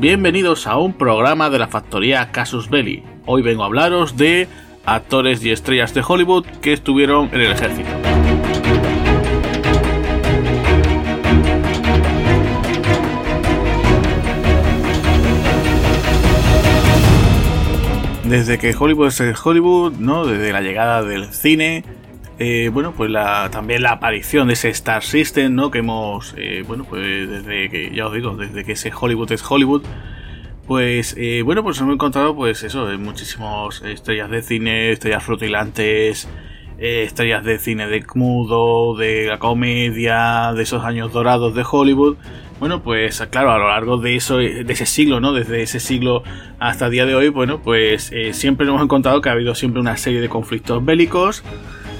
Bienvenidos a un programa de la factoría Casus Belli. Hoy vengo a hablaros de actores y estrellas de Hollywood que estuvieron en el ejército. Desde que Hollywood es el Hollywood, ¿no? Desde la llegada del cine, eh, bueno, pues la, también la aparición de ese Star System, ¿no? Que hemos, eh, bueno, pues desde que, ya os digo, desde que ese Hollywood es Hollywood, pues, eh, bueno, pues hemos encontrado, pues eso, muchísimas estrellas de cine, estrellas rutilantes, estrellas de cine de mudo, de la comedia, de esos años dorados de Hollywood. Bueno, pues claro, a lo largo de eso, de ese siglo, ¿no? Desde ese siglo hasta el día de hoy, bueno, pues siempre hemos encontrado que ha habido siempre una serie de conflictos bélicos,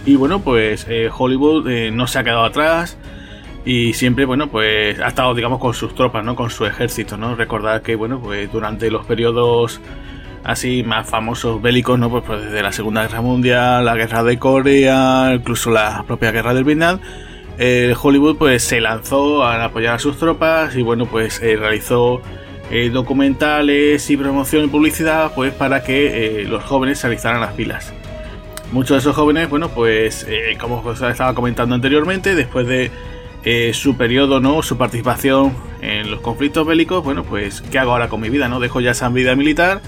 y bueno, pues eh, Hollywood eh, no se ha quedado atrás y siempre, bueno, pues ha estado, digamos, con sus tropas, ¿no? Con su ejército, ¿no? Recordar que, bueno, pues durante los periodos así más famosos bélicos, ¿no? Pues, pues, desde la Segunda Guerra Mundial, la Guerra de Corea, incluso la propia Guerra del Vietnam, eh, Hollywood pues se lanzó a apoyar a sus tropas y, bueno, pues realizó documentales y promoción y publicidad, pues para que los jóvenes se alistaran las pilas. Muchos de esos jóvenes, bueno, pues eh, como os estaba comentando anteriormente, después de eh, su periodo, ¿no? Su participación en los conflictos bélicos, bueno, pues ¿qué hago ahora con mi vida, no? Dejo ya esa vida militar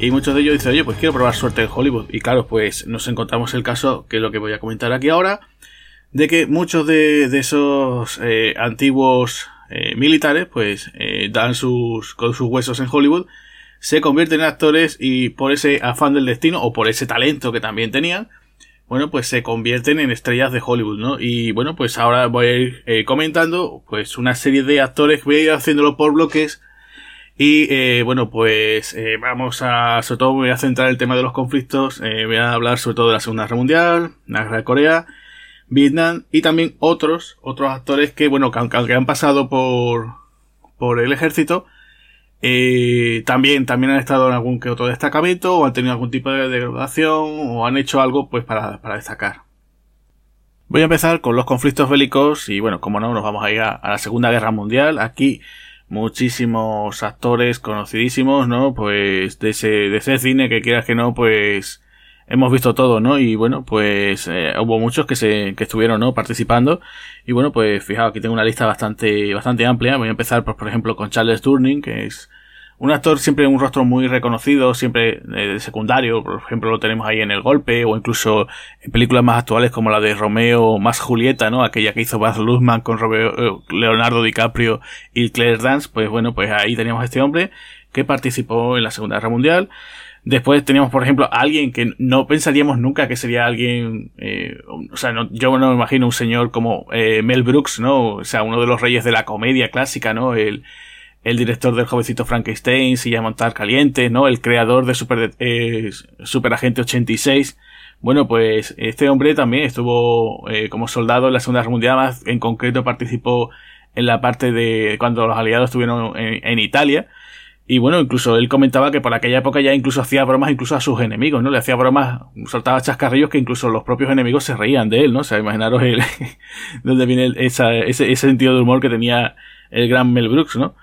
y muchos de ellos dicen, oye, pues quiero probar suerte en Hollywood. Y claro, pues nos encontramos el caso, que es lo que voy a comentar aquí ahora, de que muchos de, esos eh, antiguos militares, pues dan sus, con sus huesos en Hollywood se convierten en actores y por ese afán del destino o por ese talento que también tenían, bueno, pues se convierten en estrellas de Hollywood, ¿no? Y bueno, pues ahora voy a ir eh, comentando pues una serie de actores, voy a ir haciéndolo por bloques y eh, bueno, pues eh, vamos a, sobre todo voy a centrar el tema de los conflictos, voy a hablar sobre todo de la Segunda Guerra Mundial, la Guerra de Corea, Vietnam y también otros, otros actores que bueno, que aunque han pasado por, por el ejército, eh, también, también han estado en algún que otro destacamento o han tenido algún tipo de degradación o han hecho algo pues para, destacar. Voy a empezar con los conflictos bélicos y bueno, como no, nos vamos a ir a, la Segunda Guerra Mundial. Aquí muchísimos actores conocidísimos, ¿no? Pues de ese, de ese cine que quieras que no, pues hemos visto todo, ¿no? Y bueno, pues eh, hubo muchos que se que estuvieron, ¿no? Participando. Y bueno, pues fijaos, aquí tengo una lista bastante bastante amplia. Voy a empezar, pues, por ejemplo, con Charles Durning, que es un actor siempre un rostro muy reconocido, siempre eh, secundario, por ejemplo lo tenemos ahí en El Golpe, o incluso en películas más actuales como la de Romeo más Julieta, ¿no? Aquella que hizo Baz Luhrmann con eh, Leonardo DiCaprio y Claire Dance, pues bueno, pues ahí teníamos a este hombre que participó en la Segunda Guerra Mundial. Después teníamos, por ejemplo, alguien que no pensaríamos nunca que sería alguien, eh, o sea, no, yo no me imagino un señor como eh, Mel Brooks, ¿no? O sea, uno de los reyes de la comedia clásica, ¿no? El, el director del jovencito Frankenstein, Silla Montar Caliente, ¿no? El creador de Super, eh, Super Agente 86. Bueno, pues este hombre también estuvo eh, como soldado en la Segunda Guerra Mundial, más en concreto participó en la parte de cuando los aliados estuvieron en, Italia y bueno, incluso él comentaba que por aquella época ya incluso hacía bromas incluso a sus enemigos, ¿no? Le hacía bromas, soltaba chascarrillos que incluso los propios enemigos se reían de él, ¿no? O sea, imaginaros el, viene ese, ese sentido de humor que tenía el gran Mel Brooks, ¿no?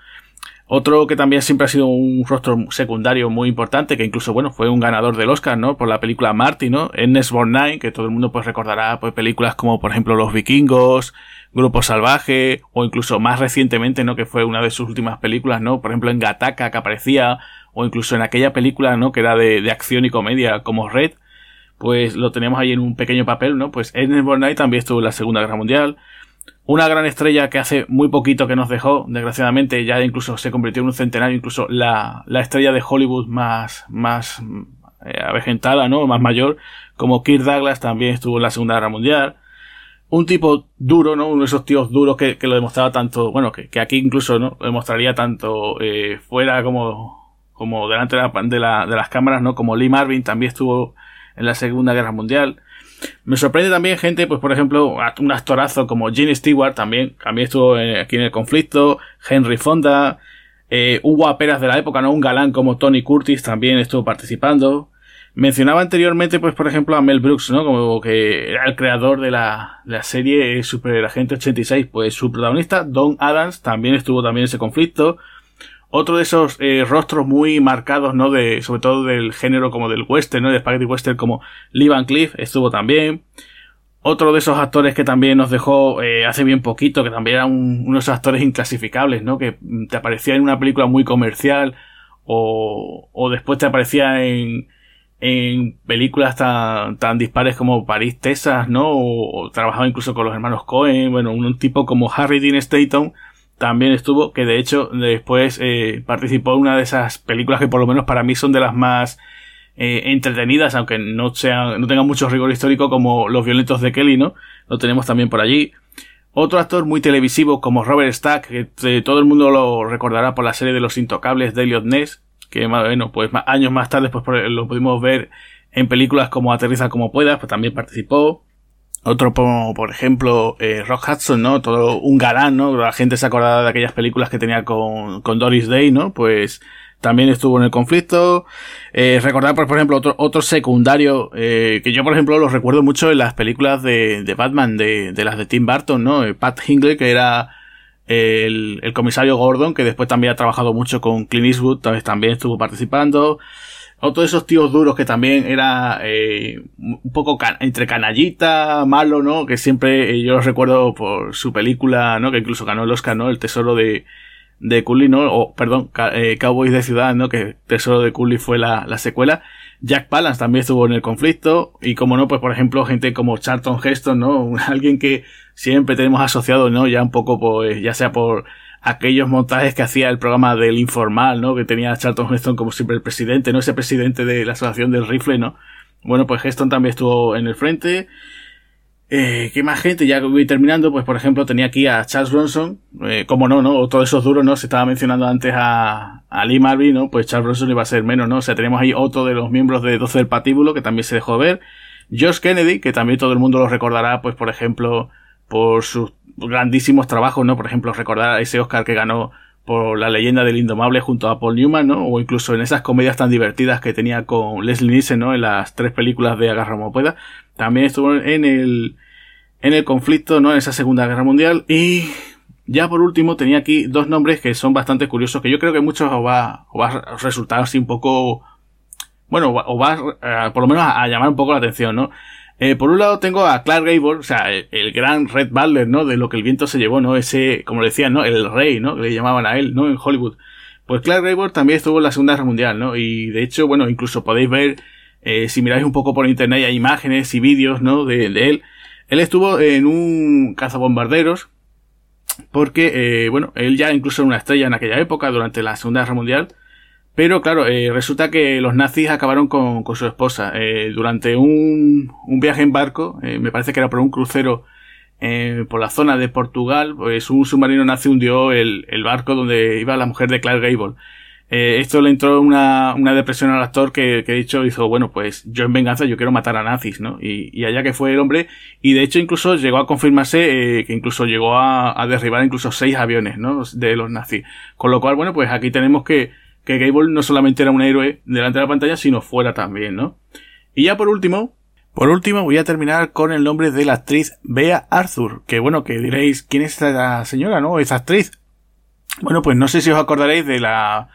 Otro que también siempre ha sido un rostro secundario muy importante, que incluso, bueno, fue un ganador del Oscar, ¿no? Por la película Marty, ¿no? Ernest Borgnine, que todo el mundo pues recordará, pues películas como, por ejemplo, Los Vikingos, Grupo Salvaje, o incluso más recientemente, ¿no? Que fue una de sus últimas películas, ¿no? Por ejemplo, en Gataka, que aparecía, o incluso en aquella película, ¿no? Que era de, de acción y comedia, como Red, pues lo teníamos ahí en un pequeño papel, ¿no? Pues Ernest Borgnine también estuvo en la Segunda Guerra Mundial, una gran estrella que hace muy poquito que nos dejó, desgraciadamente ya incluso se convirtió en un centenario, incluso la, la estrella de Hollywood más, más eh, avejentada, ¿no? Más mayor, como Kirk Douglas también estuvo en la Segunda Guerra Mundial. Un tipo duro, ¿no? Uno de esos tíos duros que, que lo demostraba tanto, bueno, que, que, aquí incluso, ¿no? Lo demostraría tanto eh, fuera como, como delante de, la, de, la, de las cámaras, ¿no? Como Lee Marvin también estuvo en la Segunda Guerra Mundial. Me sorprende también gente, pues por ejemplo, un actorazo como Gene Stewart también, también estuvo aquí en el conflicto, Henry Fonda, eh, un guaperas de la época, ¿no? Un galán como Tony Curtis también estuvo participando. Mencionaba anteriormente, pues, por ejemplo, a Mel Brooks, ¿no? Como que era el creador de la, la serie Super Agente 86, pues su protagonista, Don Adams, también estuvo también en ese conflicto. Otro de esos eh, rostros muy marcados, ¿no? De, sobre todo del género como del western, ¿no? De spaghetti western como Lee Van Cleef estuvo también. Otro de esos actores que también nos dejó eh, hace bien poquito, que también era unos actores inclasificables, ¿no? Que te aparecía en una película muy comercial o, o después te aparecía en, en películas tan, tan dispares como París, Texas, ¿no? O, trabajaba incluso con los hermanos Cohen, bueno, un, tipo como Harry Dean Stanton también estuvo, que de hecho después eh, participó en una de esas películas que por lo menos para mí son de las más eh, entretenidas, aunque no sean, no tengan mucho rigor histórico como Los Violentos de Kelly, ¿no? Lo tenemos también por allí. Otro actor muy televisivo como Robert Stack, que eh, todo el mundo lo recordará por la serie de Los Intocables de Elliot Ness, que bueno, pues años más tarde pues lo pudimos ver en películas como Aterriza como puedas, pues también participó. Otro por ejemplo, eh, Rock Hudson, ¿no? Todo un galán, ¿no? La gente se acordaba de aquellas películas que tenía con, con Doris Day, ¿no? Pues también estuvo en el conflicto. Eh, recordar, por ejemplo, otro, otro secundario, eh, que yo, por ejemplo, los recuerdo mucho en las películas de, de Batman, de, de las de Tim Burton, ¿no? Eh, Pat Hingley, que era el, el, comisario Gordon, que después también ha trabajado mucho con Clint Eastwood, también estuvo participando. Otro de esos tíos duros que también era eh, un poco entre canallita, malo, ¿no? Que siempre eh, yo recuerdo por su película, ¿no? Que incluso ganó el Oscar, ¿no? El tesoro de, de Cooley, ¿no? O, perdón, eh, Cowboys de Ciudad, ¿no? Que Tesoro de Cooley fue la, la secuela. Jack Palance también estuvo en el conflicto. Y como no, pues por ejemplo, gente como Charlton Heston, ¿no? Alguien que siempre tenemos asociado, ¿no? Ya un poco, pues, ya sea por aquellos montajes que hacía el programa del informal, ¿no? Que tenía Charlton Heston como siempre el presidente, ¿no? Ese presidente de la asociación del rifle, ¿no? Bueno, pues Heston también estuvo en el frente. Eh, ¿Qué más gente? Ya voy terminando, pues por ejemplo tenía aquí a Charles Bronson, eh, como no, ¿no? Todos esos duros, ¿no? Se estaba mencionando antes a, a Lee Marvin, ¿no? Pues Charles Bronson iba a ser menos, ¿no? O sea, tenemos ahí otro de los miembros de 12 del patíbulo que también se dejó ver. George Kennedy, que también todo el mundo lo recordará, pues por ejemplo, por sus grandísimos trabajos, ¿no? Por ejemplo, recordar ese Oscar que ganó por la leyenda del indomable junto a Paul Newman, ¿no? O incluso en esas comedias tan divertidas que tenía con Leslie Nielsen, ¿no? En las tres películas de Agarra como pueda. También estuvo en el, en el conflicto, ¿no? En esa Segunda Guerra Mundial. Y ya por último tenía aquí dos nombres que son bastante curiosos, que yo creo que muchos os va, os va a resultar así un poco, bueno, os va a, por lo menos a llamar un poco la atención, ¿no? Eh, por un lado tengo a Clark Gable, o sea, el, gran Red Butler, ¿no? De lo que el viento se llevó, ¿no? Ese, como le decían, ¿no? El rey, ¿no? le llamaban a él, ¿no? En Hollywood. Pues Clark Gable también estuvo en la Segunda Guerra Mundial, ¿no? Y de hecho, bueno, incluso podéis ver, eh, si miráis un poco por internet, hay imágenes y vídeos, ¿no? De, él. Él estuvo en un cazabombarderos, porque, eh, bueno, él ya incluso era una estrella en aquella época, durante la Segunda Guerra Mundial, pero claro, eh, resulta que los nazis acabaron con, con su esposa. Eh, durante un, un, viaje en barco, eh, me parece que era por un crucero por la zona de Portugal, pues un submarino nazi hundió el, el barco donde iba la mujer de Clark Gable. Esto le entró una, una depresión al actor que, que de hecho hizo, bueno, pues yo en venganza yo quiero matar a nazis, ¿no? Y, allá que fue el hombre, y de hecho incluso llegó a confirmarse que incluso llegó a derribar incluso seis aviones, ¿no? De los nazis. Con lo cual, bueno, pues aquí tenemos que que Gable no solamente era un héroe delante de la pantalla, sino fuera también, ¿no? Y ya por último, por último voy a terminar con el nombre de la actriz Bea Arthur, que bueno, que diréis, ¿quién es esta señora, no? Esa actriz. Bueno, pues no sé si os acordaréis de la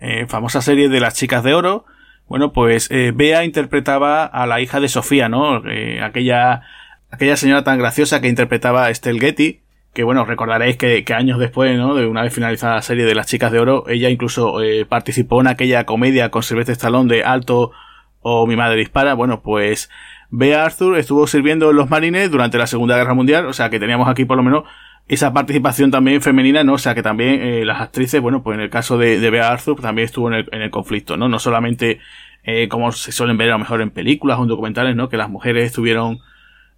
eh, famosa serie de las chicas de oro. Bueno, pues eh, Bea interpretaba a la hija de Sofía, ¿no? Eh, aquella, aquella señora tan graciosa que interpretaba a Estelle Getty, que bueno, recordaréis que, años después, ¿no? De una vez finalizada la serie de las chicas de oro, ella incluso eh, participó en aquella comedia con Sylvester Stallone de Alto o Mi madre dispara. Bueno, pues Bea Arthur estuvo sirviendo en los marines durante la Segunda Guerra Mundial, o sea que teníamos aquí por lo menos esa participación también femenina, ¿no? O sea que también eh, las actrices, bueno, pues en el caso de, de Bea Arthur también estuvo en el, en el conflicto, ¿no? No solamente eh, como se suelen ver a lo mejor en películas o en documentales, ¿no? Que las mujeres estuvieron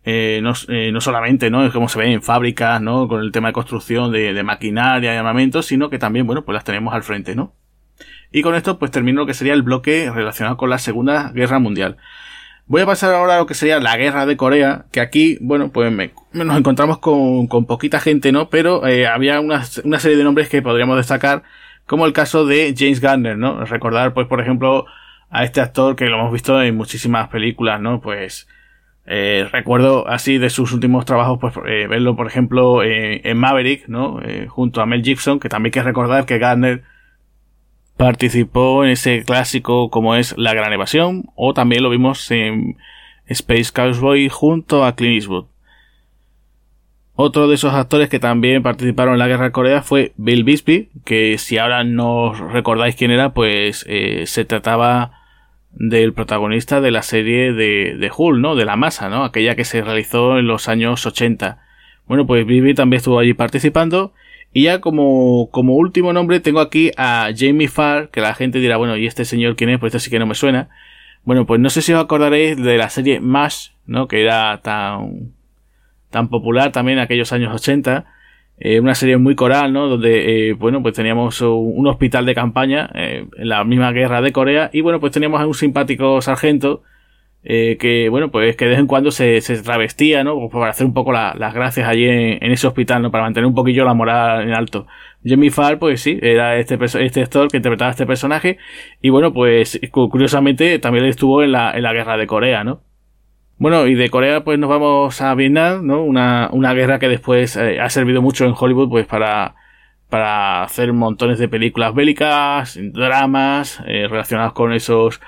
eh, no, eh, no, solamente, ¿no? Es como se ve en fábricas, ¿no? Con el tema de construcción de, de, maquinaria y armamento, sino que también, bueno, pues las tenemos al frente, ¿no? Y con esto, pues termino lo que sería el bloque relacionado con la Segunda Guerra Mundial. Voy a pasar ahora a lo que sería la Guerra de Corea, que aquí, bueno, pues nos encontramos con, con, poquita gente, ¿no? Pero eh, había una, una serie de nombres que podríamos destacar, como el caso de James Garner, ¿no? Recordar, pues, por ejemplo, a este actor que lo hemos visto en muchísimas películas, ¿no? Pues, eh, recuerdo así de sus últimos trabajos, pues eh, verlo, por ejemplo, en Maverick, ¿no? Eh, junto a Mel Gibson, que también hay que recordar que Gardner participó en ese clásico como es La Gran Evasión, o también lo vimos en Space Cowboy junto a Clint Eastwood. Otro de esos actores que también participaron en la Guerra de Corea fue Bill Bixby, que si ahora no recordáis quién era, pues eh, se trataba del protagonista de la serie de, de Hull, ¿no? De la masa, ¿no? Aquella que se realizó en los años 80. Bueno, pues Bixby también estuvo allí participando. Y ya como, como último nombre tengo aquí a Jamie Farr, que la gente dirá, bueno, ¿y este señor quién es? Pues este sí que no me suena. Bueno, pues no sé si os acordaréis de la serie MASH, ¿no? Que era tan tan popular también en aquellos años 80. Eh, una serie muy coral, ¿no? Donde, eh, bueno, pues teníamos un hospital de campaña eh, en la misma guerra de Corea y, bueno, pues teníamos a un simpático sargento que, bueno, pues que de vez en cuando se, se travestía, ¿no? Pues para hacer un poco las gracias allí en, ese hospital, ¿no? Para mantener un poquillo la moral en alto. Jimmy Farr, pues sí, era este, este actor que interpretaba a este personaje y, bueno, pues curiosamente también estuvo en la, en la guerra de Corea, ¿no? Bueno, y de Corea pues nos vamos a Vietnam, ¿no? Una, una guerra que después eh, ha servido mucho en Hollywood pues para, para hacer montones de películas bélicas, dramas eh, relacionados con esos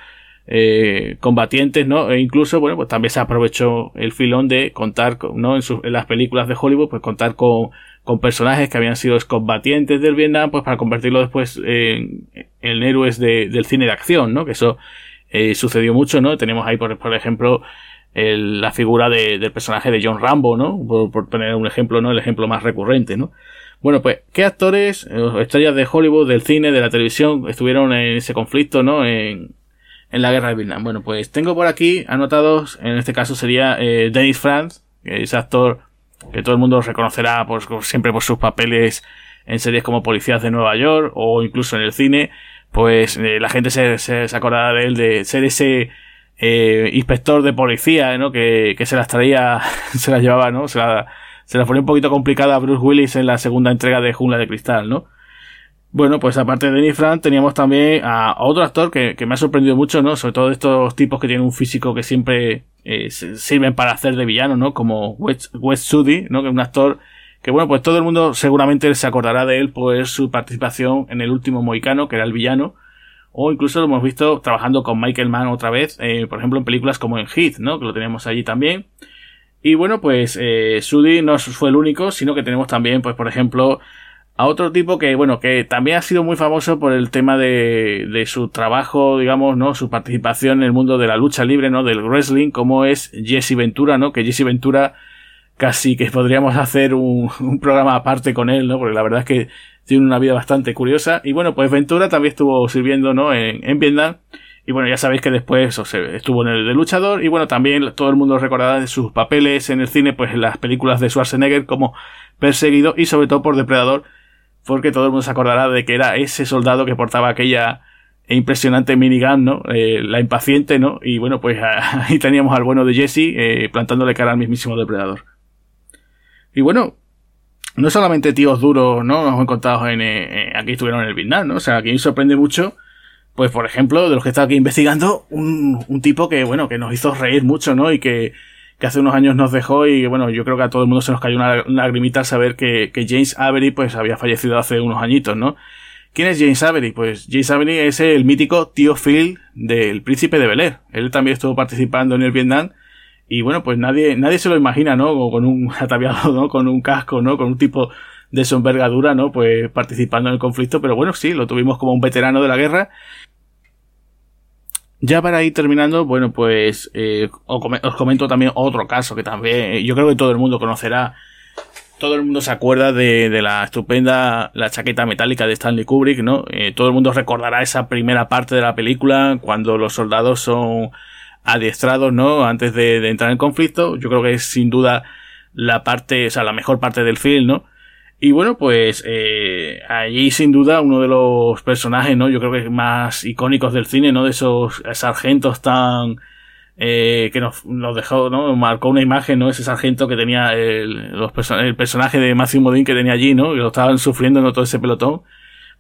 eh, combatientes, ¿no? E incluso, bueno, pues también se aprovechó el filón de contar, ¿no? En, en las películas de Hollywood, pues contar con, con personajes que habían sido combatientes del Vietnam, pues para convertirlo después en, en héroes de, del cine de acción, ¿no? Que eso sucedió mucho, ¿no? Tenemos ahí, por, por ejemplo, el, la figura de, del personaje de John Rambo, ¿no? Por, por, poner un ejemplo, ¿no? El ejemplo más recurrente, ¿no? Bueno, pues, ¿qué actores, eh, estrellas de Hollywood, del cine, de la televisión, estuvieron en ese conflicto, ¿no? En, la guerra de Vietnam. Bueno, pues tengo por aquí anotados, en este caso sería eh, Dennis Franz, que es actor que todo el mundo reconocerá pues, siempre por sus papeles en series como Policías de Nueva York o incluso en el cine, pues eh, la gente se, se acordará de él de ser ese eh, inspector de policía, ¿no? Que, que, se las traía, se las llevaba, ¿no? Se la, se la ponía un poquito complicada a Bruce Willis en la segunda entrega de Jungla de Cristal, ¿no? Bueno, pues aparte de Denny Frank, teníamos también a, otro actor que, que, me ha sorprendido mucho, ¿no? Sobre todo estos tipos que tienen un físico que siempre eh, sirven para hacer de villano, ¿no? Como West, West ¿no? Que es un actor que, bueno, pues todo el mundo seguramente se acordará de él por su participación en el último Moicano, que era el villano, o incluso lo hemos visto trabajando con Michael Mann otra vez, eh, por ejemplo en películas como en Heat, ¿no? Que lo tenemos allí también. Y bueno, pues eh, Sudi no fue el único, sino que tenemos también, pues por ejemplo, a otro tipo que, bueno, que también ha sido muy famoso por el tema de, de su trabajo, digamos, ¿no? Su participación en el mundo de la lucha libre, ¿no? Del wrestling, como es Jesse Ventura, ¿no? Que Jesse Ventura casi que podríamos hacer un, un programa aparte con él, ¿no? Porque la verdad es que tiene una vida bastante curiosa. Y bueno, pues Ventura también estuvo sirviendo, ¿no? En, en Vietnam. Y bueno, ya sabéis que después estuvo en el de luchador. Y bueno, también todo el mundo recordará de sus papeles en el cine, pues en las películas de Schwarzenegger como perseguido y sobre todo por depredador. Porque todo el mundo se acordará de que era ese soldado que portaba aquella impresionante minigun, ¿no? Eh, la impaciente, ¿no? Y bueno, pues ahí teníamos al bueno de Jesse eh, plantándole cara al mismísimo depredador. Y bueno, no solamente tíos duros, ¿no? Nos hemos encontrado en, eh, aquí estuvieron en el Vietnam, ¿no? O sea, aquí sorprende mucho, pues por ejemplo, de los que está aquí investigando, un, un tipo que, bueno, que nos hizo reír mucho, ¿no? Y que, que hace unos años nos dejó y bueno, yo creo que a todo el mundo se nos cayó una, una lagrimita al saber que, que, James Avery pues había fallecido hace unos añitos, ¿no? ¿Quién es James Avery? Pues James Avery es el mítico tío Phil del príncipe de Bel Air. Él también estuvo participando en el Vietnam y bueno, pues nadie, nadie se lo imagina, ¿no? Con un ataviado, ¿no? Con un casco, ¿no? Con un tipo de su envergadura, ¿no? Pues participando en el conflicto, pero bueno, sí, lo tuvimos como un veterano de la guerra. Ya para ir terminando, bueno, pues eh, os comento también otro caso que también eh, yo creo que todo el mundo conocerá. Todo el mundo se acuerda de, de la estupenda la chaqueta metálica de Stanley Kubrick, ¿no? Eh, todo el mundo recordará esa primera parte de la película cuando los soldados son adiestrados, ¿no? Antes de, entrar en conflicto. Yo creo que es sin duda la parte, o sea, la mejor parte del film, ¿no? Y bueno, pues eh, allí sin duda uno de los personajes, ¿no? Yo creo que más icónicos del cine, ¿no? De esos sargentos tan... Eh, que nos, nos, dejó, ¿no? Marcó una imagen, ¿no? Ese sargento que tenía el, los el personaje de Matthew Modine que tenía allí, ¿no? Que lo estaban sufriendo, ¿no? Todo ese pelotón.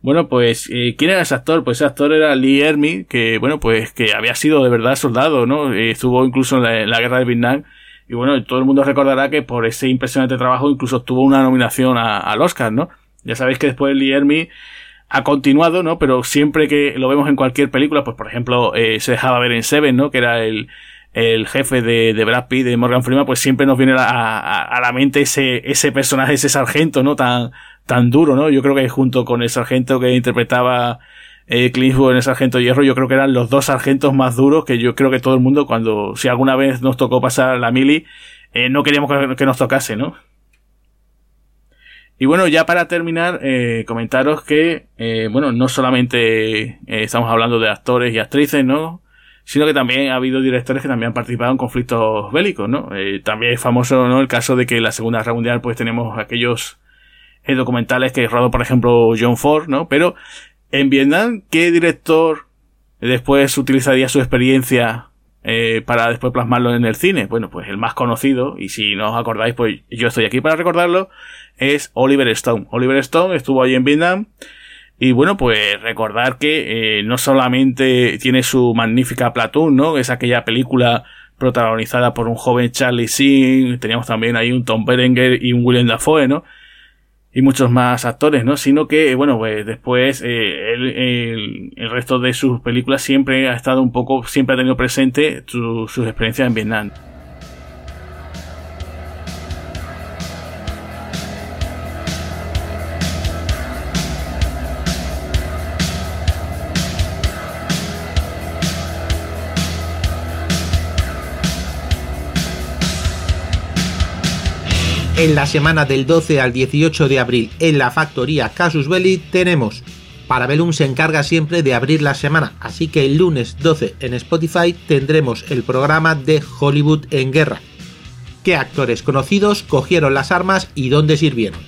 Bueno, pues, eh, ¿quién era ese actor? Pues ese actor era Lee Ermey, que, bueno, pues, que había sido de verdad soldado, ¿no? Eh, estuvo incluso en la, guerra de Vietnam. Y bueno, todo el mundo recordará que por ese impresionante trabajo incluso tuvo una nominación al Oscar, ¿no? Ya sabéis que después Lee Ermey ha continuado, ¿no? Pero siempre que lo vemos en cualquier película, pues por ejemplo, eh, se dejaba ver en Seven, ¿no? Que era el, el jefe de, de Brad Pitt, de Morgan Freeman, pues siempre nos viene a, a, la mente ese, ese personaje, ese sargento, ¿no? Tan, tan duro, ¿no? Yo creo que junto con el sargento que interpretaba eh, en el sargento hierro, yo creo que eran los dos sargentos más duros que yo creo que todo el mundo, cuando, si alguna vez nos tocó pasar la mili, eh, no queríamos que, nos tocase, ¿no? Y bueno, ya para terminar, eh, comentaros que, eh, bueno, no solamente estamos hablando de actores y actrices, ¿no? Sino que también ha habido directores que también han participado en conflictos bélicos, ¿no? También es famoso, ¿no? El caso de que en la Segunda Guerra Mundial, pues tenemos aquellos documentales que rodó, por ejemplo, John Ford, ¿no? Pero en Vietnam, ¿qué director después utilizaría su experiencia eh, para después plasmarlo en el cine? Bueno, pues el más conocido, y si no os acordáis, pues yo estoy aquí para recordarlo, es Oliver Stone. Oliver Stone estuvo allí en Vietnam. Y bueno, pues recordar que eh, no solamente tiene su magnífica Platoon, ¿no? Es aquella película protagonizada por un joven Charlie Sheen, teníamos también ahí un Tom Berenger y un William Dafoe, ¿no? Y muchos más actores, ¿no? Sino que, bueno, pues después eh, el, el, resto de sus películas siempre ha estado un poco, siempre ha tenido presente sus experiencias en Vietnam. En la semana del 12 al 18 de abril en la factoría Casus Belli tenemos Parabellum se encarga siempre de abrir la semana, así que el lunes 12 en Spotify tendremos el programa de Hollywood en guerra. ¿Qué actores conocidos cogieron las armas y dónde sirvieron?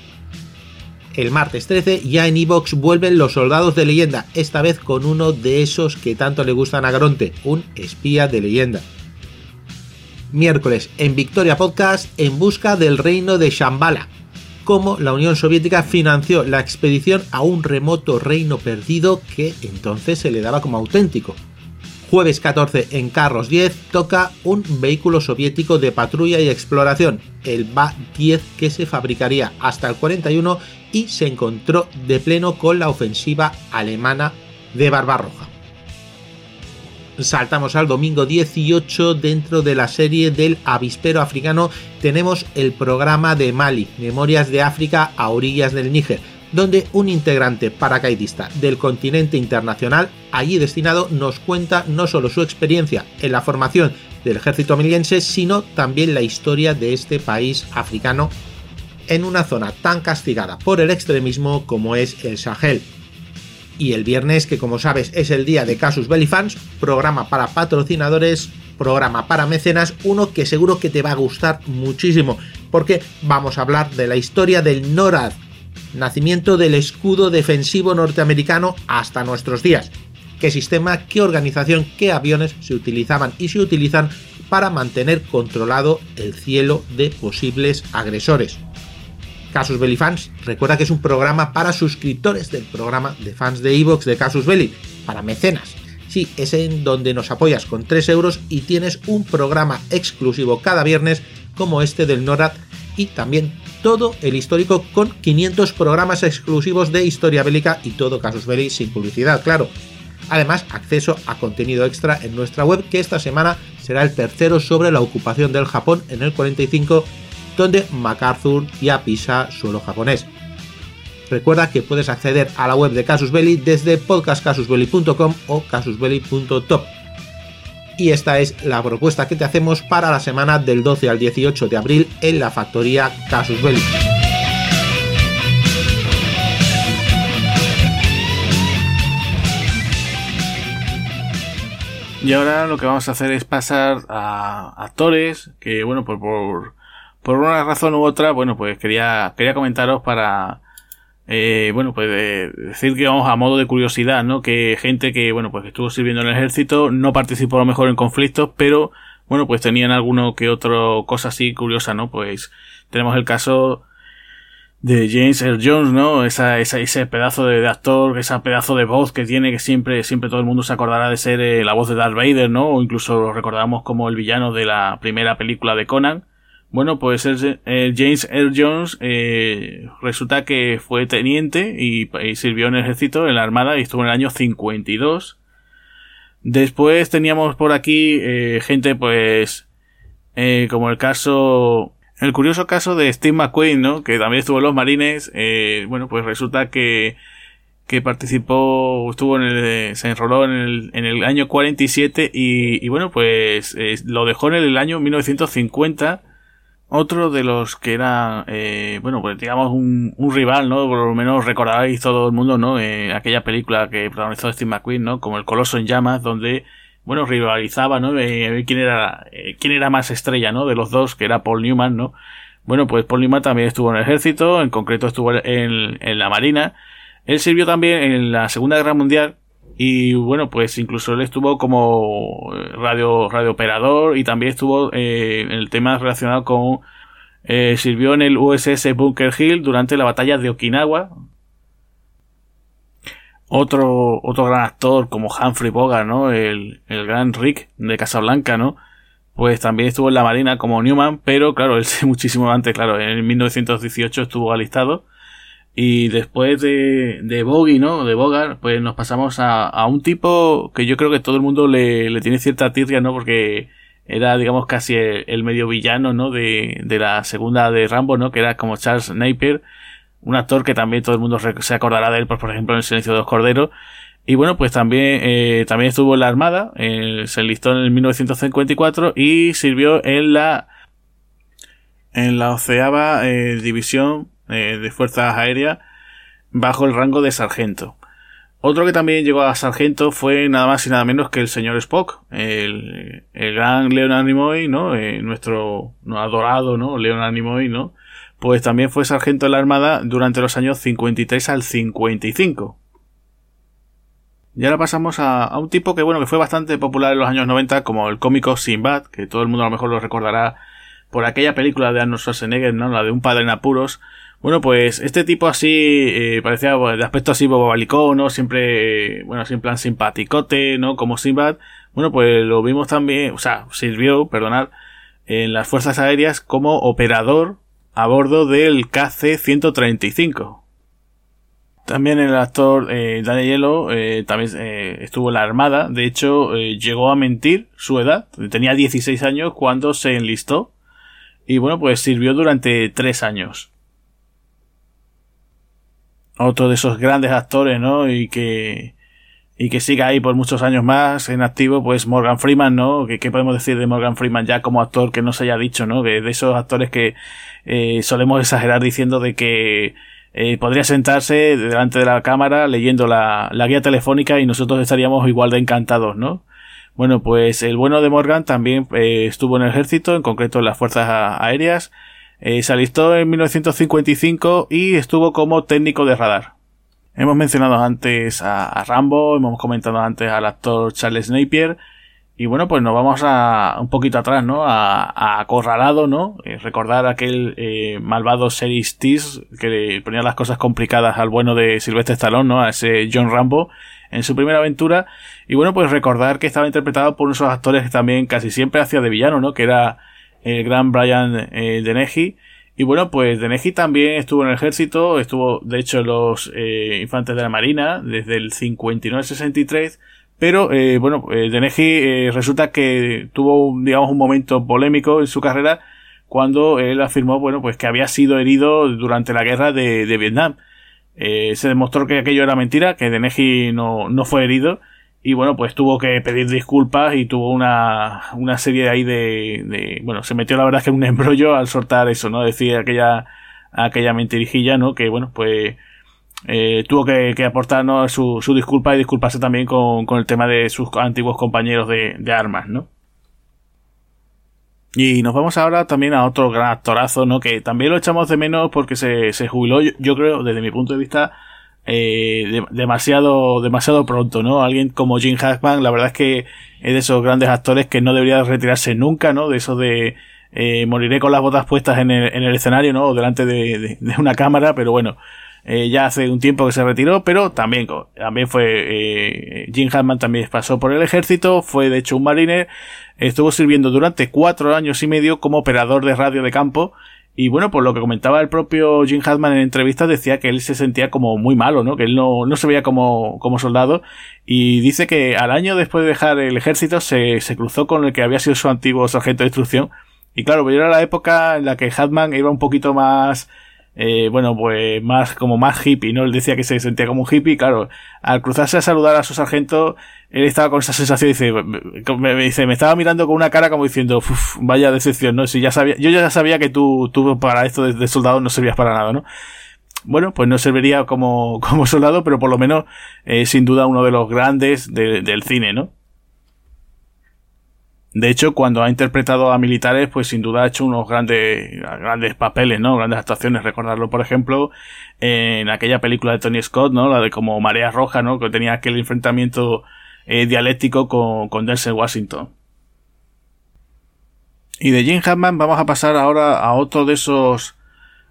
El martes 13 ya en Evox vuelven los soldados de leyenda, esta vez con uno de esos que tanto le gustan a Gronte, un espía de leyenda miércoles en Victoria Podcast en busca del reino de Shambhala, cómo la Unión Soviética financió la expedición a un remoto reino perdido que entonces se le daba como auténtico. Jueves 14 en Carros 10 toca un vehículo soviético de patrulla y exploración, el BA-10 que se fabricaría hasta el 41 y se encontró de pleno con la ofensiva alemana de Barbarroja saltamos al domingo 18 dentro de la serie del avispero africano. Tenemos el programa de Mali, Memorias de África a orillas del Níger, donde un integrante paracaidista del continente internacional allí destinado nos cuenta no solo su experiencia en la formación del ejército miliense, sino también la historia de este país africano en una zona tan castigada por el extremismo como es el Sahel y el viernes, que como sabes es el día de Casus Belli Fans, programa para patrocinadores, programa para mecenas, uno que seguro que te va a gustar muchísimo, porque vamos a hablar de la historia del NORAD, nacimiento del escudo defensivo norteamericano hasta nuestros días. ¿Qué sistema, qué organización, qué aviones se utilizaban y se utilizan para mantener controlado el cielo de posibles agresores? Casus Belli Fans. Recuerda que es un programa para suscriptores del programa de fans de Evox de Casus Belli, para mecenas. Sí, es en donde nos apoyas con 3 euros y tienes un programa exclusivo cada viernes como este del NORAD y también todo el histórico con 500 programas exclusivos de historia bélica y todo Casus Belli sin publicidad, claro. Además, acceso a contenido extra en nuestra web que esta semana será el tercero sobre la ocupación del Japón en el 45 donde MacArthur ya pisa suelo japonés. Recuerda que puedes acceder a la web de Casus Belli desde podcastcasusbelli.com o casusbelli.top. Y esta es la propuesta que te hacemos para la semana del 12 al 18 de abril en la factoría Casus Belli. Y ahora lo que vamos a hacer es pasar a actores que, bueno, por, por por una razón u otra, bueno, pues quería, quería comentaros para, eh, bueno, pues decir que vamos a modo de curiosidad, ¿no? Que gente que, bueno, pues estuvo sirviendo en el ejército, no participó a lo mejor en conflictos, pero, bueno, pues tenían alguno que otro cosa así curiosa, ¿no? Pues tenemos el caso de James Earl Jones, ¿no? Esa, esa, ese pedazo de, actor, ese pedazo de voz que tiene, que siempre, siempre todo el mundo se acordará de ser eh, la voz de Darth Vader, ¿no? O incluso lo recordamos como el villano de la primera película de Conan bueno, pues el, James Earl Jones resulta que fue teniente y, sirvió en el ejército, en la armada, y estuvo en el año 52. Después teníamos por aquí gente, pues, como el caso el curioso caso de Steve McQueen, ¿no? Que también estuvo en los Marines. Eh, bueno, pues resulta que, que participó, estuvo en el, se enroló en el, en el año 47 y, y bueno, pues eh, lo dejó en el año 1950. Otro de los que era, eh, bueno, pues digamos un, un, rival, ¿no? Por lo menos recordaréis todo el mundo, ¿no? Eh, aquella película que protagonizó Steve McQueen, ¿no? Como El Coloso en Llamas, donde bueno, rivalizaba, ¿no? De quién era, eh, quién era más estrella, ¿no? De los dos, que era Paul Newman, ¿no? Bueno, pues Paul Newman también estuvo en el ejército, en concreto estuvo en, en la marina. Él sirvió también en la Segunda Guerra Mundial y bueno, pues incluso él estuvo como radio, radiooperador y también estuvo eh, en el tema relacionado con... Eh, sirvió en el USS Bunker Hill durante la batalla de Okinawa, otro, otro gran actor como Humphrey Bogart, ¿no? El, el gran Rick de Casablanca, ¿no? Pues también estuvo en la Marina como Newman, pero claro, él muchísimo antes, claro, en 1918 estuvo alistado. Y después de, de Bogey, ¿no? De Bogart, pues nos pasamos a, a un tipo que yo creo que todo el mundo le, le tiene cierta tirria, ¿no? Porque era, digamos, casi el, medio villano, ¿no? De, de la segunda de Rambo, ¿no? Que era como Charles Napier un actor que también todo el mundo se acordará de él, pues, por ejemplo, en El silencio de los corderos. Y bueno, pues también, eh, también estuvo en la Armada, eh, se enlistó en el 1954 y sirvió en la en la oceava eh, división de fuerzas aéreas bajo el rango de sargento. Otro que también llegó a sargento fue nada más y nada menos que el señor Spock, el, gran Leonard Nimoy, ¿no? nuestro no, adorado, ¿no? Leonard Nimoy, ¿no? pues también fue sargento de la Armada durante los años 53 al 55. Y ahora pasamos a, un tipo que bueno, que fue bastante popular en los años 90, como el cómico Sinbad, que todo el mundo a lo mejor lo recordará por aquella película de Arnold Schwarzenegger, ¿no? La de un padre en apuros. Bueno, pues este tipo así, eh, parecía de aspecto así bobalicón, ¿no? Siempre, bueno, así en plan simpaticote, ¿no? Como Sinbad. Bueno, pues lo vimos también, o sea, sirvió, perdonad, en las fuerzas aéreas como operador a bordo del KC-135. También el actor eh, Daniel eh, también eh, estuvo en la Armada. De hecho, eh, llegó a mentir su edad. Tenía 16 años cuando se enlistó. Y bueno, pues sirvió durante 3 años. Otro de esos grandes actores, ¿no? Y que, y que siga ahí por muchos años más en activo, pues Morgan Freeman, ¿no? ¿Qué, podemos decir de Morgan Freeman ya como actor que no se haya dicho, ¿no? de esos actores que eh, solemos exagerar diciendo de que eh, podría sentarse delante de la cámara leyendo la, la, guía telefónica y nosotros estaríamos igual de encantados, ¿no? Bueno, pues el bueno de Morgan también eh, estuvo en el ejército, en concreto en las fuerzas aéreas. Se alistó en 1955 y estuvo como técnico de radar. Hemos mencionado antes a, Rambo, hemos comentado antes al actor Charles Napier. Y bueno, pues nos vamos a un poquito atrás, ¿no? A, Acorralado, ¿no? Eh, recordar aquel eh, malvado Series Tease que le ponía las cosas complicadas al bueno de Silvestre Stallone, ¿no? A ese John Rambo en su primera aventura. Y bueno, pues recordar que estaba interpretado por unos actores que también casi siempre hacía de villano, ¿no? Que era el gran Brian eh, Dennehy y bueno, pues Denegi también estuvo en el ejército, estuvo de hecho en los eh, infantes de la Marina desde el 59 al 63, pero eh, bueno, eh, Denegi eh, resulta que tuvo, digamos, un momento polémico en su carrera cuando él afirmó, bueno, pues que había sido herido durante la guerra de, de Vietnam. Eh, se demostró que aquello era mentira, que Denegi no, no fue herido y bueno, pues tuvo que pedir disculpas y tuvo una, una serie ahí de, bueno, se metió la verdad que en un embrollo al soltar eso, ¿no? Decir aquella, aquella mentirijilla, ¿no? Que bueno, pues, eh, tuvo que, que aportarnos su, su disculpa y disculparse también con, con el tema de sus antiguos compañeros de, de armas, ¿no? Y nos vamos ahora también a otro gran actorazo, ¿no? Que también lo echamos de menos porque se, se jubiló, yo creo, desde mi punto de vista, eh, demasiado, demasiado pronto, ¿no? Alguien como Jim Hackman, la verdad es que es de esos grandes actores que no debería retirarse nunca, ¿no? De eso de eh, moriré con las botas puestas en el, en el escenario, ¿no? O delante de, una cámara, pero bueno, eh, ya hace un tiempo que se retiró, pero también, también fue, eh, Jim Hartman también pasó por el ejército, fue de hecho un marine, estuvo sirviendo durante cuatro años y medio como operador de radio de campo, y bueno, por lo que comentaba el propio Jim Hartman en entrevistas, decía que él se sentía como muy malo, ¿no? Que él no, no se veía como, como soldado. Y dice que al año después de dejar el ejército se, se cruzó con el que había sido su antiguo sargento de instrucción. Y claro, pues era la época en la que Hartman iba un poquito más, eh, bueno, pues más como más hippie, ¿no? Él decía que se sentía como un hippie, claro, al cruzarse a saludar a su sargento, él estaba con esa sensación, dice, me, dice, me estaba mirando con una cara como diciendo, vaya decepción, ¿no? Si ya sabía, yo ya sabía que tú, tú para esto de, soldado no servías para nada, ¿no? Bueno, pues no serviría como, como soldado, pero por lo menos, eh, sin duda uno de los grandes del cine, ¿no? De hecho, cuando ha interpretado a militares, pues sin duda ha hecho unos grandes, grandes papeles, ¿no? Grandes actuaciones. Recordarlo, por ejemplo, en aquella película de Tony Scott, ¿no? La de como Marea Roja, ¿no? Que tenía aquel enfrentamiento eh, dialéctico con, con Denzel Washington. Y de Jim Hammond vamos a pasar ahora a otro de esos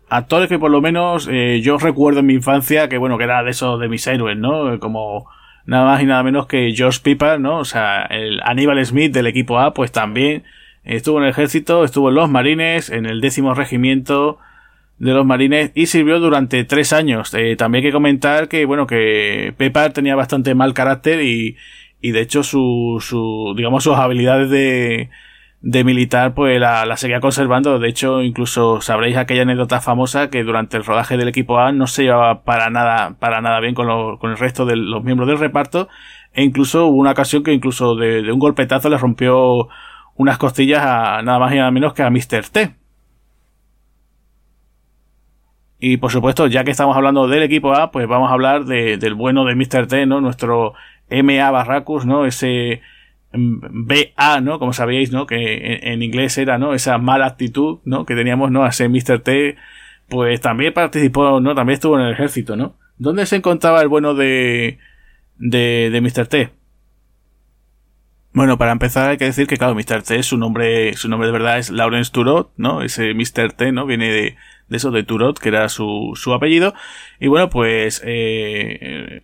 actores que por lo menos eh, yo recuerdo en mi infancia que bueno, que era de esos de mis héroes, ¿no? Como nada más y nada menos que George Piper, ¿no? O sea, el Aníbal Smith del equipo A, pues también estuvo en el ejército, estuvo en los marines, en el décimo regimiento de los marines y sirvió durante tres años. Eh, también hay que comentar que, bueno, que Piper tenía bastante mal carácter y, y de hecho su, su, digamos, sus habilidades de, de militar pues la, la, seguía conservando. De hecho, incluso sabréis aquella anécdota famosa que durante el rodaje del equipo A no se llevaba para nada, para nada bien con, con el resto de los miembros del reparto. E incluso hubo una ocasión que incluso de, de un golpetazo le rompió unas costillas a nada más y nada menos que a Mr. T. Y por supuesto, ya que estamos hablando del equipo A, pues vamos a hablar de, del bueno de Mr. T, ¿no? Nuestro MA Barracus, ¿no? Ese BA, ¿no? Como sabíais, ¿no? Que en, inglés era, ¿no? Esa mala actitud, ¿no? Que teníamos, ¿no? Ese Mr. T, pues también participó, ¿no? También estuvo en el ejército, ¿no? ¿Dónde se encontraba el bueno de, de, de Mr. T? Bueno, para empezar hay que decir que, claro, Mr. T, su nombre, su nombre de verdad es Lawrence Turot, ¿no? Ese Mr. T, ¿no? Viene de, de eso, de Turot, que era su, su apellido. Y bueno, pues, eh,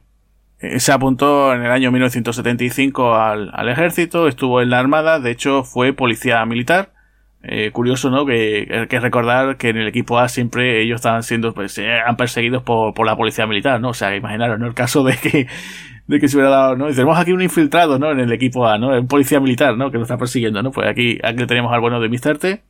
se apuntó en el año 1975 al, al, ejército, estuvo en la armada, de hecho fue policía militar. Eh, curioso, ¿no? Que hay que recordar que en el equipo A siempre ellos estaban siendo, pues, eran perseguidos por, por la policía militar, ¿no? O sea, imaginaros, ¿no? El caso de que, de que se hubiera dado, ¿no? tenemos aquí un infiltrado, ¿no? En el equipo A, ¿no? Un policía militar, ¿no? Que nos está persiguiendo, ¿no? Pues aquí, aquí tenemos al bueno de Mr. T.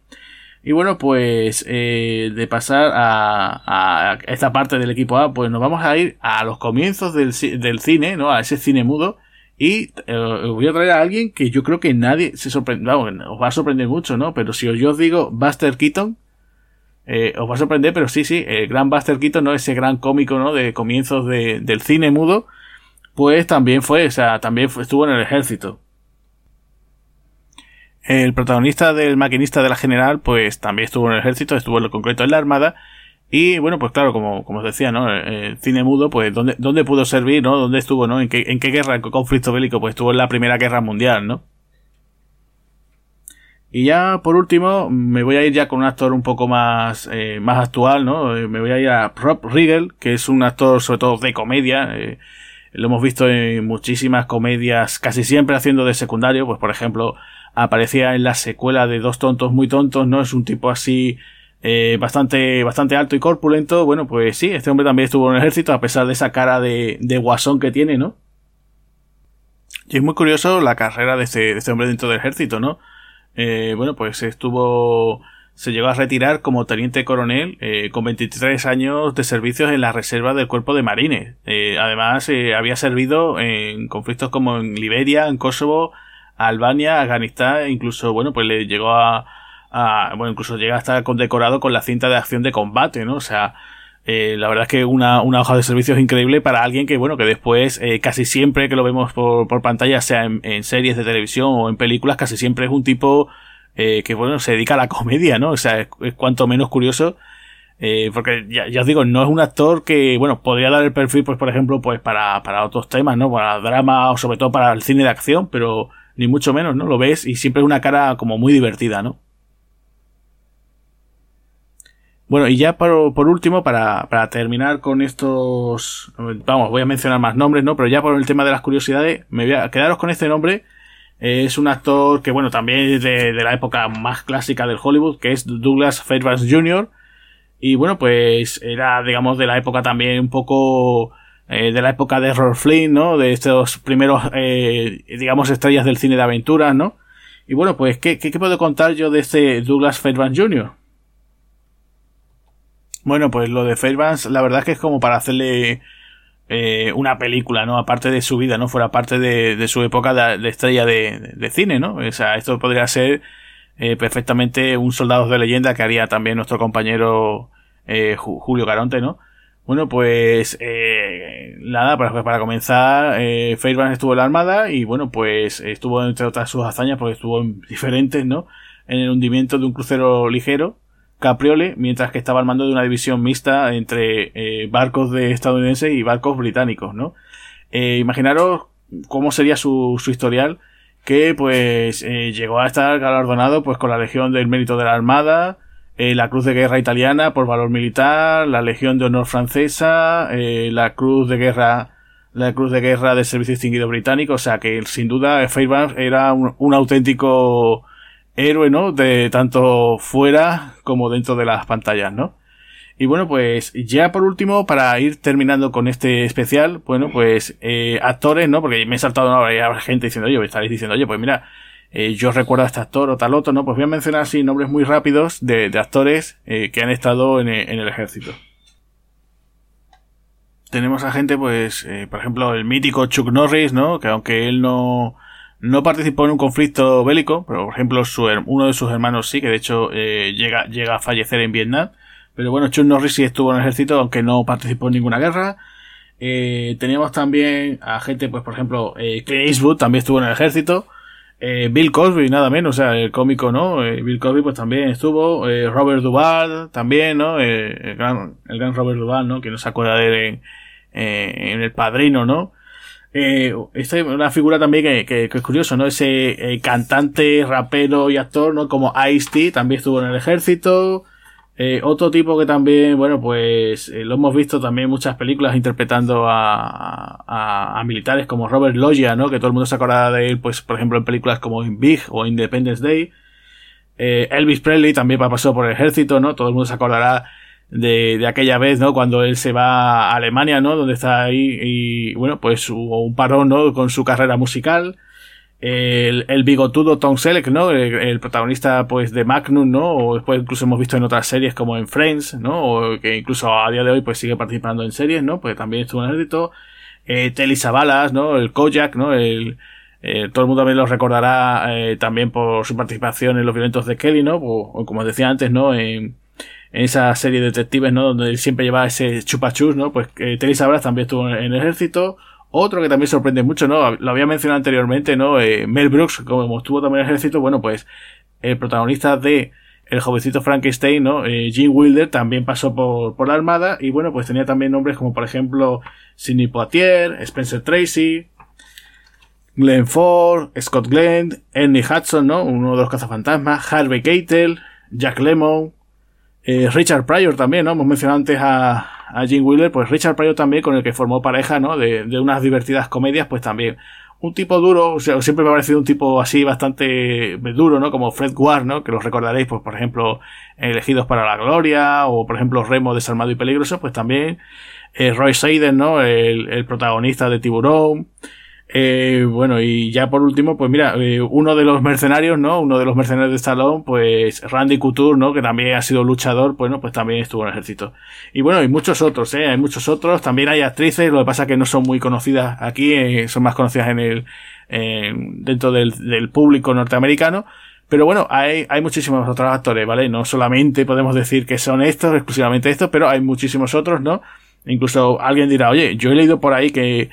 Y bueno, pues eh, de pasar a, a, esta parte del equipo A, pues nos vamos a ir a los comienzos del, del cine, ¿no? A ese cine mudo. Y eh, voy a traer a alguien que yo creo que nadie se sorprende, os va a sorprender mucho, ¿no? Pero si yo os digo Buster Keaton, eh, os va a sorprender, pero sí, sí, el gran Buster Keaton, ¿no? Ese gran cómico, ¿no? De comienzos de, del cine mudo, pues también fue, o sea, también estuvo en el ejército. El protagonista del maquinista de la general, pues también estuvo en el ejército, estuvo en lo concreto en la armada. Y bueno, pues claro, como, como os decía, ¿no? El cine mudo, pues ¿dónde, dónde pudo servir, ¿no? ¿Dónde estuvo, ¿no? ¿En qué, en qué guerra, en qué conflicto bélico? Pues estuvo en la Primera Guerra Mundial, ¿no? Y ya por último, me voy a ir ya con un actor un poco más, eh, más actual, ¿no? Eh, me voy a ir a Rob Riggle, que es un actor sobre todo de comedia. Eh, lo hemos visto en muchísimas comedias, casi siempre haciendo de secundario, pues por ejemplo, aparecía en la secuela de Dos tontos muy tontos, ¿no? Es un tipo así eh, bastante, bastante alto y corpulento. Bueno, pues sí, este hombre también estuvo en el ejército a pesar de esa cara de, de guasón que tiene, ¿no? Y es muy curioso la carrera de este, de este hombre dentro del ejército, ¿no? Eh, bueno, pues estuvo, se llegó a retirar como teniente coronel eh, con 23 años de servicios en la reserva del cuerpo de marines. Eh, además, había servido en conflictos como en Liberia, en Kosovo, Albania, Afganistán, incluso, bueno, pues le llegó a, a, bueno, incluso llega a estar condecorado con la cinta de acción de combate, ¿no? O sea, eh, la verdad es que una, una hoja de servicios increíble para alguien que, bueno, que después, eh, casi siempre que lo vemos por, por pantalla, sea en, series de televisión o en películas, casi siempre es un tipo eh, que, bueno, se dedica a la comedia, ¿no? O sea, es, cuanto menos curioso. Eh, porque ya, ya, os digo, no es un actor que, bueno, podría dar el perfil, pues, por ejemplo, pues para, para otros temas, ¿no? Para drama o sobre todo para el cine de acción, pero ni mucho menos, ¿no? Lo ves y siempre es una cara como muy divertida, ¿no? Bueno, y ya por, por último, para, para, terminar con estos, vamos, voy a mencionar más nombres, ¿no? Pero ya por el tema de las curiosidades, me voy a quedaros con este nombre. Es un actor que, bueno, también es de, de la época más clásica del Hollywood, que es Douglas Fairbanks Jr., y bueno, pues era, digamos, de la época también un poco eh, de la época de Errol Flynn, ¿no? De estos primeros, eh, digamos, estrellas del cine de aventuras, ¿no? Y bueno, pues, ¿qué, qué, puedo contar yo de este Douglas Fairbanks Jr.? Bueno, pues lo de Fairbanks, la verdad es que es como para hacerle eh, una película, ¿no? Aparte de su vida, ¿no? Fuera parte de, su época de, estrella de, de, cine, ¿no? O sea, esto podría ser eh, perfectamente un soldado de leyenda que haría también nuestro compañero eh, Julio Caronte, ¿no? Bueno, pues eh, nada, para, para comenzar, eh, Fairbanks estuvo en la Armada y bueno, pues estuvo entre otras sus hazañas, porque estuvo en diferentes, ¿no? En el hundimiento de un crucero ligero, Capriole, mientras que estaba al mando de una división mixta entre eh, barcos de estadounidenses y barcos británicos, ¿no? Eh, imaginaros cómo sería su, su historial que pues eh, llegó a estar galardonado pues con la Legión del Mérito de la Armada, eh, la Cruz de Guerra Italiana por valor militar, la Legión de Honor Francesa, eh, la Cruz de Guerra la Cruz de Guerra de Servicio Distinguido Británico, o sea que sin duda Fairbanks era un, un auténtico héroe, ¿no? De tanto fuera como dentro de las pantallas, ¿no? Y bueno, pues ya por último, para ir terminando con este especial, bueno, pues eh, actores, ¿no? Porque me he saltado una hora gente diciendo, oye, estaréis diciendo, oye, pues mira, eh, yo recuerdo a este actor o tal otro, ¿no? Pues voy a mencionar así nombres muy rápidos de, de actores eh, que han estado en, en, el ejército. Tenemos a gente, pues, eh, por ejemplo, el mítico Chuck Norris, ¿no? Que aunque él no, no participó en un conflicto bélico, pero por ejemplo, su, uno de sus hermanos sí, que de hecho eh, llega, llega a fallecer en Vietnam. Pero bueno, Chuck Norris sí estuvo en el ejército, aunque no participó en ninguna guerra. Eh, teníamos también a gente, pues por ejemplo, eh, Clint Eastwood también estuvo en el ejército. Eh, Bill Cosby, nada menos, o sea, el cómico, ¿no? Eh, Bill Cosby, pues también estuvo. Eh, Robert Duvall, también, ¿no? Eh, el, gran, Robert Duvall, ¿no? Que no se acuerda de él en, El Padrino, ¿no? Esta es una figura también que, que, que es curioso, ¿no? Ese cantante, rapero y actor, ¿no? Como Ice-T, también estuvo en el ejército. Eh, otro tipo que también, bueno, pues eh, lo hemos visto también en muchas películas interpretando a, a, a, militares como Robert Loggia, ¿no? Que todo el mundo se acordará de él, pues, por ejemplo, en películas como In Big o Independence Day. Eh, Elvis Presley también pasó por el ejército, ¿no? Todo el mundo se acordará de, de aquella vez, ¿no? Cuando él se va a Alemania, ¿no? Donde está ahí y, bueno, pues hubo un parón, ¿no? Con su carrera musical el, el bigotudo Tom Selleck, ¿no? El, el, protagonista, pues, de Magnum, ¿no? O después incluso hemos visto en otras series como en Friends, ¿no? O que incluso a día de hoy, pues, sigue participando en series, ¿no? Pues también estuvo en el éxito. Eh, Telly Savalas, ¿no? El Kojak, ¿no? El, eh, todo el mundo también lo recordará eh, también por su participación en los violentos de Kelly, ¿no? O, o como decía antes, ¿no? En, en esa serie de detectives, ¿no? Donde él siempre llevaba ese chupachus, ¿no? Pues eh, Telly Savalas también estuvo en el ejército. Otro que también sorprende mucho, ¿no? Lo había mencionado anteriormente, ¿no? Eh, Mel Brooks, como estuvo también en el ejército, bueno, pues el protagonista de El jovencito Frankenstein, ¿no? Eh, Gene Wilder también pasó por, por la armada y bueno, pues tenía también nombres como por ejemplo Sidney Poitier, Spencer Tracy, Glenn Ford, Scott Glenn, Ernie Hudson, ¿no? Uno de los cazafantasmas, Harvey Keitel, Jack Lemmon, eh, Richard Pryor también, ¿no? Hemos mencionado antes a, a Jim Wheeler, pues Richard Pryor también, con el que formó pareja, ¿no? De, de unas divertidas comedias, pues también. Un tipo duro, o sea, siempre me ha parecido un tipo así bastante duro, ¿no? Como Fred Ward, ¿no? Que los recordaréis, pues por ejemplo, Elegidos para la Gloria, o por ejemplo, Remo Desarmado y Peligroso, pues también eh, Roy Seiden, ¿no? El, el protagonista de Tiburón. Eh, bueno, y ya por último, pues mira, eh, uno de los mercenarios, ¿no? Uno de los mercenarios de Stallone, pues Randy Couture, ¿no? Que también ha sido luchador, bueno, pues también estuvo en el ejército. Y bueno, hay muchos otros, ¿eh? Hay muchos otros. También hay actrices, lo que pasa es que no son muy conocidas aquí, eh, son más conocidas en el, dentro del, del público norteamericano. Pero bueno, hay, hay muchísimos otros actores, ¿vale? No solamente podemos decir que son estos, exclusivamente estos, pero hay muchísimos otros, ¿no? Incluso alguien dirá, oye, yo he leído por ahí que,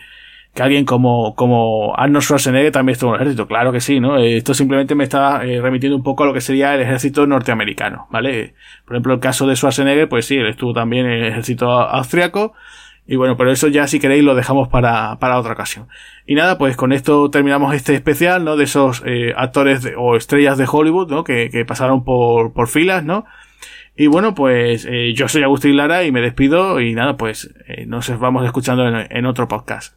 que alguien como, como Arnold Schwarzenegger también estuvo en el ejército. Claro que sí, ¿no? Esto simplemente me está eh, remitiendo un poco a lo que sería el ejército norteamericano, ¿vale? Por ejemplo, el caso de Schwarzenegger, pues sí, él estuvo también en el ejército austriaco. Y bueno, pero eso ya si queréis lo dejamos para, para otra ocasión. Y nada, pues con esto terminamos este especial, ¿no? De esos eh, actores o estrellas de Hollywood, ¿no? Que, que pasaron por, por filas, ¿no? Y bueno, pues eh, yo soy Agustín Lara y me despido y nada, pues eh, nos vamos escuchando en otro podcast.